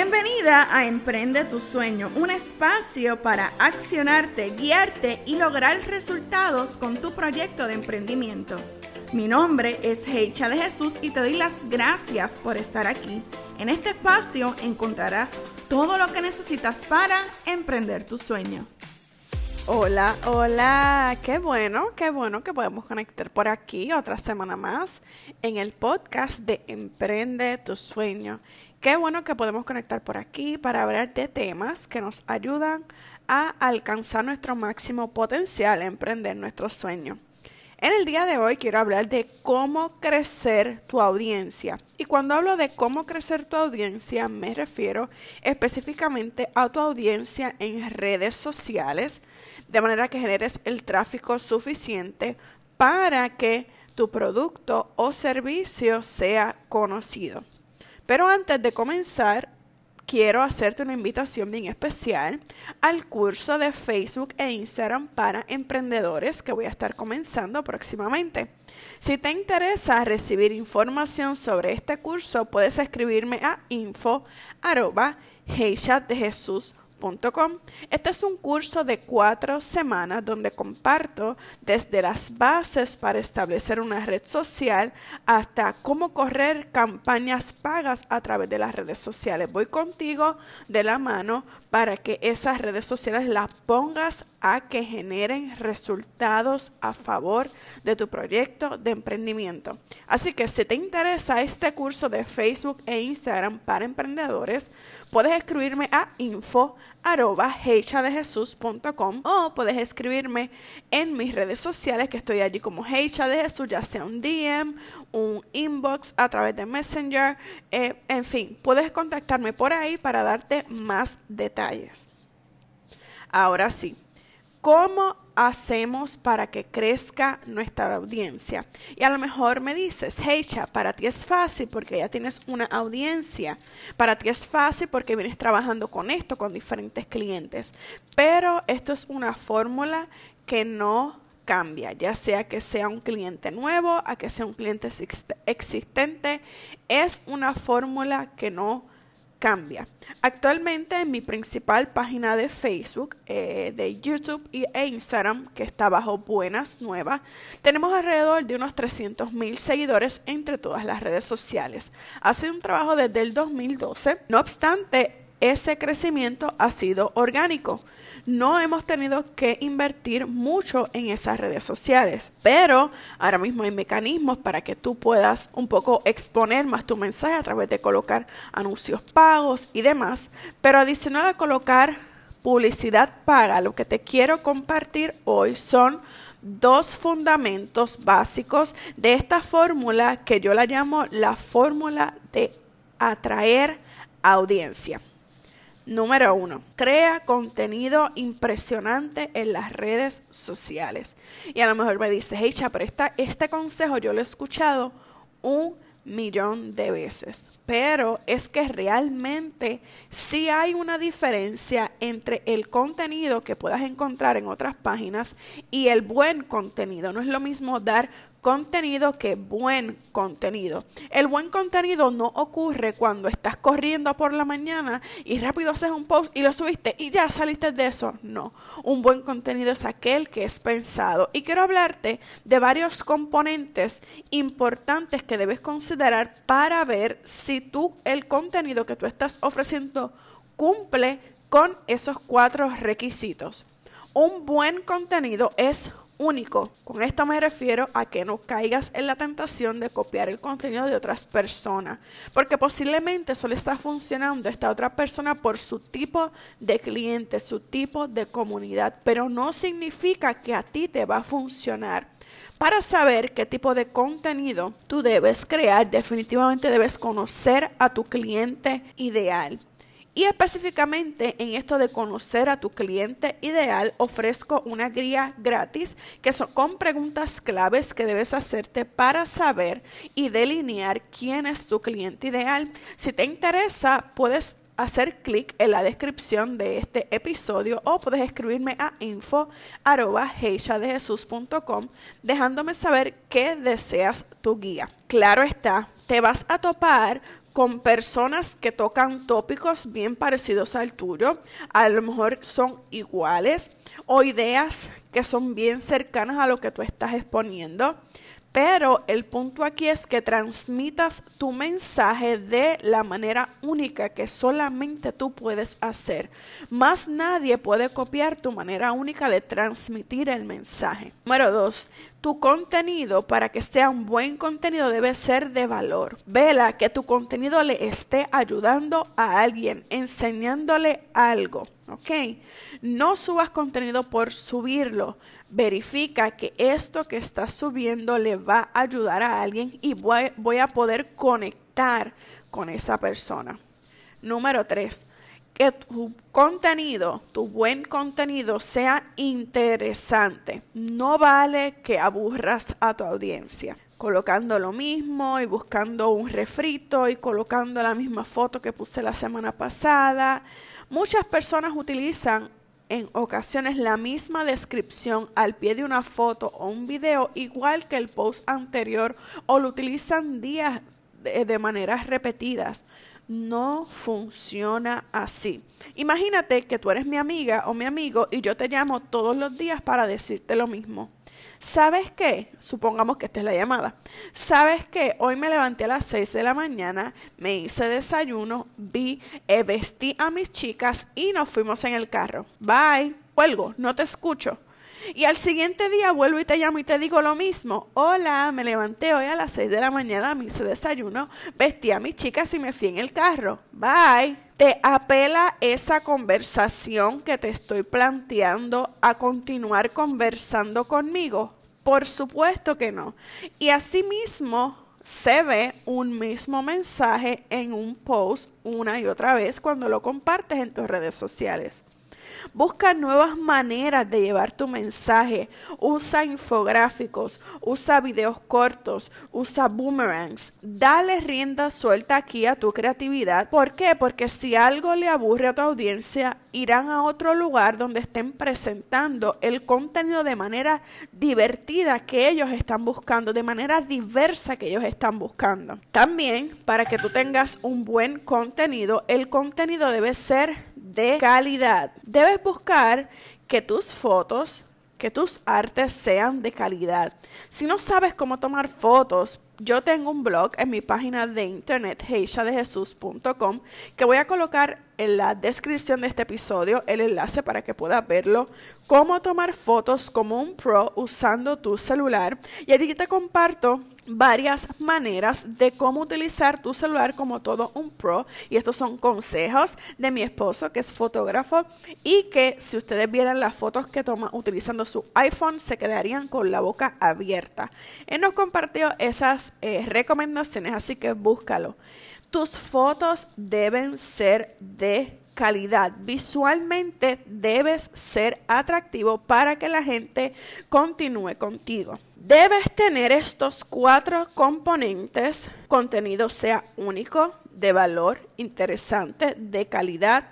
Bienvenida a Emprende tu Sueño, un espacio para accionarte, guiarte y lograr resultados con tu proyecto de emprendimiento. Mi nombre es Heicha de Jesús y te doy las gracias por estar aquí. En este espacio encontrarás todo lo que necesitas para emprender tu sueño. Hola, hola, qué bueno, qué bueno que podemos conectar por aquí otra semana más en el podcast de Emprende tu Sueño. Qué bueno que podemos conectar por aquí para hablar de temas que nos ayudan a alcanzar nuestro máximo potencial, emprender nuestro sueño. En el día de hoy quiero hablar de cómo crecer tu audiencia. Y cuando hablo de cómo crecer tu audiencia, me refiero específicamente a tu audiencia en redes sociales, de manera que generes el tráfico suficiente para que tu producto o servicio sea conocido. Pero antes de comenzar, quiero hacerte una invitación bien especial al curso de Facebook e Instagram para emprendedores que voy a estar comenzando próximamente. Si te interesa recibir información sobre este curso, puedes escribirme a info este es un curso de cuatro semanas donde comparto desde las bases para establecer una red social hasta cómo correr campañas pagas a través de las redes sociales. Voy contigo de la mano para que esas redes sociales las pongas a que generen resultados a favor de tu proyecto de emprendimiento. Así que si te interesa este curso de Facebook e Instagram para emprendedores, puedes escribirme a info arroba heichadejesús.com o puedes escribirme en mis redes sociales que estoy allí como Heicha de Jesús, ya sea un DM, un inbox a través de Messenger, eh, en fin, puedes contactarme por ahí para darte más detalles. Ahora sí, ¿cómo hacemos para que crezca nuestra audiencia? Y a lo mejor me dices, Heicha, para ti es fácil porque ya tienes una audiencia. Para ti es fácil porque vienes trabajando con esto, con diferentes clientes. Pero esto es una fórmula que no cambia, ya sea que sea un cliente nuevo, a que sea un cliente existente, es una fórmula que no cambia. Actualmente en mi principal página de Facebook, eh, de YouTube e Instagram, que está bajo Buenas Nuevas, tenemos alrededor de unos 300 mil seguidores entre todas las redes sociales. Ha sido un trabajo desde el 2012. No obstante, ese crecimiento ha sido orgánico. No hemos tenido que invertir mucho en esas redes sociales, pero ahora mismo hay mecanismos para que tú puedas un poco exponer más tu mensaje a través de colocar anuncios pagos y demás. Pero adicional a colocar publicidad paga, lo que te quiero compartir hoy son dos fundamentos básicos de esta fórmula que yo la llamo la fórmula de atraer audiencia. Número uno, crea contenido impresionante en las redes sociales. Y a lo mejor me dices, hey, este consejo yo lo he escuchado un millón de veces. Pero es que realmente sí hay una diferencia entre el contenido que puedas encontrar en otras páginas y el buen contenido. No es lo mismo dar contenido que buen contenido. El buen contenido no ocurre cuando estás corriendo por la mañana y rápido haces un post y lo subiste y ya saliste de eso. No, un buen contenido es aquel que es pensado. Y quiero hablarte de varios componentes importantes que debes considerar para ver si tú el contenido que tú estás ofreciendo cumple con esos cuatro requisitos. Un buen contenido es único. Con esto me refiero a que no caigas en la tentación de copiar el contenido de otras personas, porque posiblemente solo está funcionando esta otra persona por su tipo de cliente, su tipo de comunidad, pero no significa que a ti te va a funcionar. Para saber qué tipo de contenido tú debes crear, definitivamente debes conocer a tu cliente ideal. Y específicamente en esto de conocer a tu cliente ideal, ofrezco una guía gratis que son con preguntas claves que debes hacerte para saber y delinear quién es tu cliente ideal. Si te interesa, puedes hacer clic en la descripción de este episodio o puedes escribirme a info dejándome saber qué deseas tu guía. Claro está, te vas a topar con personas que tocan tópicos bien parecidos al tuyo, a lo mejor son iguales, o ideas que son bien cercanas a lo que tú estás exponiendo. Pero el punto aquí es que transmitas tu mensaje de la manera única que solamente tú puedes hacer. Más nadie puede copiar tu manera única de transmitir el mensaje. Número dos, tu contenido, para que sea un buen contenido, debe ser de valor. Vela que tu contenido le esté ayudando a alguien, enseñándole algo. ¿Ok? No subas contenido por subirlo. Verifica que esto que estás subiendo le va a ayudar a alguien y voy, voy a poder conectar con esa persona. Número 3 que tu contenido, tu buen contenido sea interesante. No vale que aburras a tu audiencia colocando lo mismo y buscando un refrito y colocando la misma foto que puse la semana pasada. Muchas personas utilizan en ocasiones la misma descripción al pie de una foto o un video igual que el post anterior o lo utilizan días de, de maneras repetidas no funciona así. Imagínate que tú eres mi amiga o mi amigo y yo te llamo todos los días para decirte lo mismo. ¿Sabes qué? Supongamos que esta es la llamada. ¿Sabes qué? Hoy me levanté a las 6 de la mañana, me hice desayuno, vi, eh, vestí a mis chicas y nos fuimos en el carro. Bye. Cuelgo, no te escucho. Y al siguiente día vuelvo y te llamo y te digo lo mismo. Hola, me levanté hoy a las 6 de la mañana, me hice desayuno, vestí a mis chicas y me fui en el carro. Bye. ¿Te apela esa conversación que te estoy planteando a continuar conversando conmigo? Por supuesto que no. Y asimismo se ve un mismo mensaje en un post una y otra vez cuando lo compartes en tus redes sociales. Busca nuevas maneras de llevar tu mensaje. Usa infográficos, usa videos cortos, usa boomerangs. Dale rienda suelta aquí a tu creatividad. ¿Por qué? Porque si algo le aburre a tu audiencia, irán a otro lugar donde estén presentando el contenido de manera divertida que ellos están buscando, de manera diversa que ellos están buscando. También, para que tú tengas un buen contenido, el contenido debe ser de calidad. Debes buscar que tus fotos, que tus artes sean de calidad. Si no sabes cómo tomar fotos, yo tengo un blog en mi página de internet heishadejesus.com que voy a colocar en la descripción de este episodio el enlace para que puedas verlo, cómo tomar fotos como un pro usando tu celular. Y aquí te comparto varias maneras de cómo utilizar tu celular como todo un pro. Y estos son consejos de mi esposo, que es fotógrafo, y que si ustedes vieran las fotos que toma utilizando su iPhone, se quedarían con la boca abierta. Él nos compartió esas eh, recomendaciones, así que búscalo. Tus fotos deben ser de calidad. Visualmente debes ser atractivo para que la gente continúe contigo. Debes tener estos cuatro componentes. Contenido sea único, de valor, interesante, de calidad,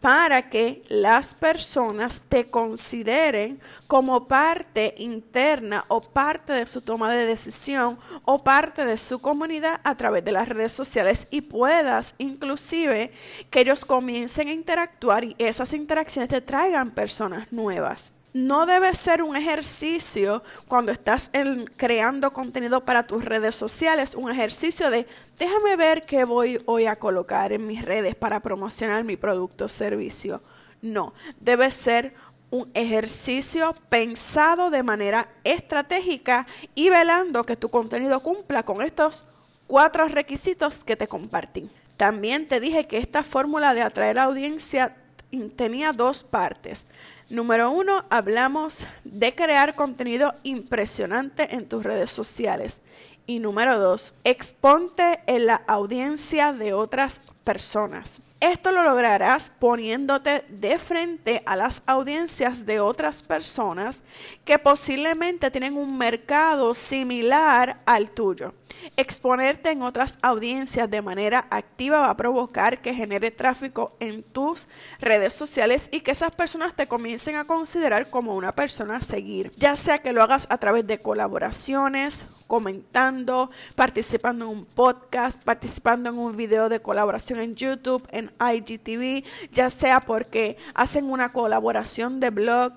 para que las personas te consideren como parte interna o parte de su toma de decisión o parte de su comunidad a través de las redes sociales y puedas inclusive que ellos comiencen a interactuar y esas interacciones te traigan personas nuevas no debe ser un ejercicio cuando estás creando contenido para tus redes sociales, un ejercicio de déjame ver qué voy hoy a colocar en mis redes para promocionar mi producto o servicio. No, debe ser un ejercicio pensado de manera estratégica y velando que tu contenido cumpla con estos cuatro requisitos que te compartí. También te dije que esta fórmula de atraer audiencia tenía dos partes. Número uno, hablamos de crear contenido impresionante en tus redes sociales. Y número dos, exponte en la audiencia de otras personas. Esto lo lograrás poniéndote de frente a las audiencias de otras personas que posiblemente tienen un mercado similar al tuyo. Exponerte en otras audiencias de manera activa va a provocar que genere tráfico en tus redes sociales y que esas personas te comiencen a considerar como una persona a seguir, ya sea que lo hagas a través de colaboraciones, comentando, participando en un podcast, participando en un video de colaboración en YouTube, en IGTV, ya sea porque hacen una colaboración de blog,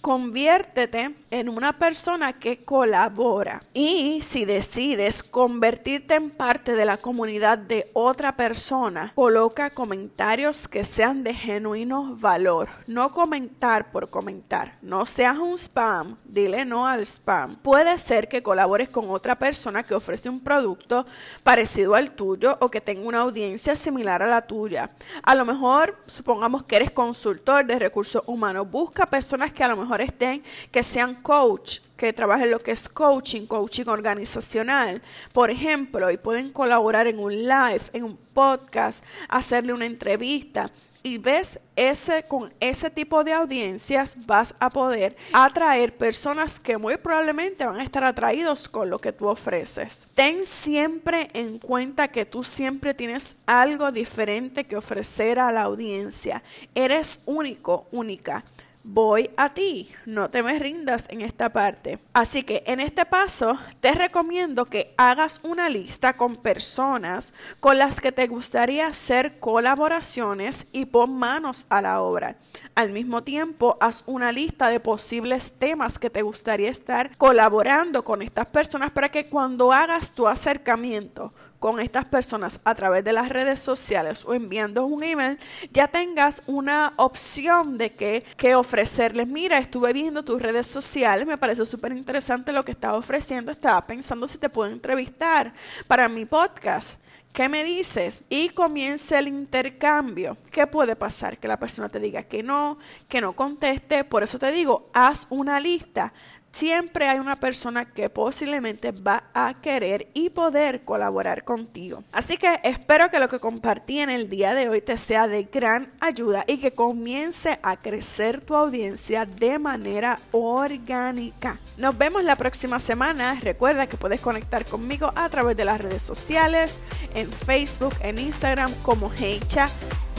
conviértete en una persona que colabora. Y si decides convertirte en parte de la comunidad de otra persona, coloca comentarios que sean de genuino valor. No comentar por comentar. No seas un spam. Dile no al spam. Puede ser que colabores con otra persona que ofrece un producto parecido al tuyo o que tenga una audiencia similar a la tuya. A lo mejor, supongamos que eres consultor de recursos humanos. Busca personas que a lo mejor estén, que sean coach, que trabajen lo que es coaching, coaching organizacional, por ejemplo, y pueden colaborar en un live, en un podcast, hacerle una entrevista. Y ves, ese, con ese tipo de audiencias vas a poder atraer personas que muy probablemente van a estar atraídos con lo que tú ofreces. Ten siempre en cuenta que tú siempre tienes algo diferente que ofrecer a la audiencia. Eres único, única voy a ti. No te me rindas en esta parte. Así que en este paso te recomiendo que hagas una lista con personas con las que te gustaría hacer colaboraciones y pon manos a la obra. Al mismo tiempo, haz una lista de posibles temas que te gustaría estar colaborando con estas personas para que cuando hagas tu acercamiento con estas personas a través de las redes sociales o enviando un email, ya tengas una opción de qué ofrecerles. Mira, estuve viendo tus redes sociales, me parece súper interesante lo que estás ofreciendo, estaba pensando si te puedo entrevistar para mi podcast. ¿Qué me dices? Y comienza el intercambio. ¿Qué puede pasar? Que la persona te diga que no, que no conteste. Por eso te digo, haz una lista siempre hay una persona que posiblemente va a querer y poder colaborar contigo. Así que espero que lo que compartí en el día de hoy te sea de gran ayuda y que comience a crecer tu audiencia de manera orgánica. Nos vemos la próxima semana. Recuerda que puedes conectar conmigo a través de las redes sociales, en Facebook, en Instagram como Hecha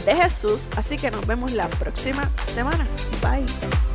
de Jesús. Así que nos vemos la próxima semana. Bye.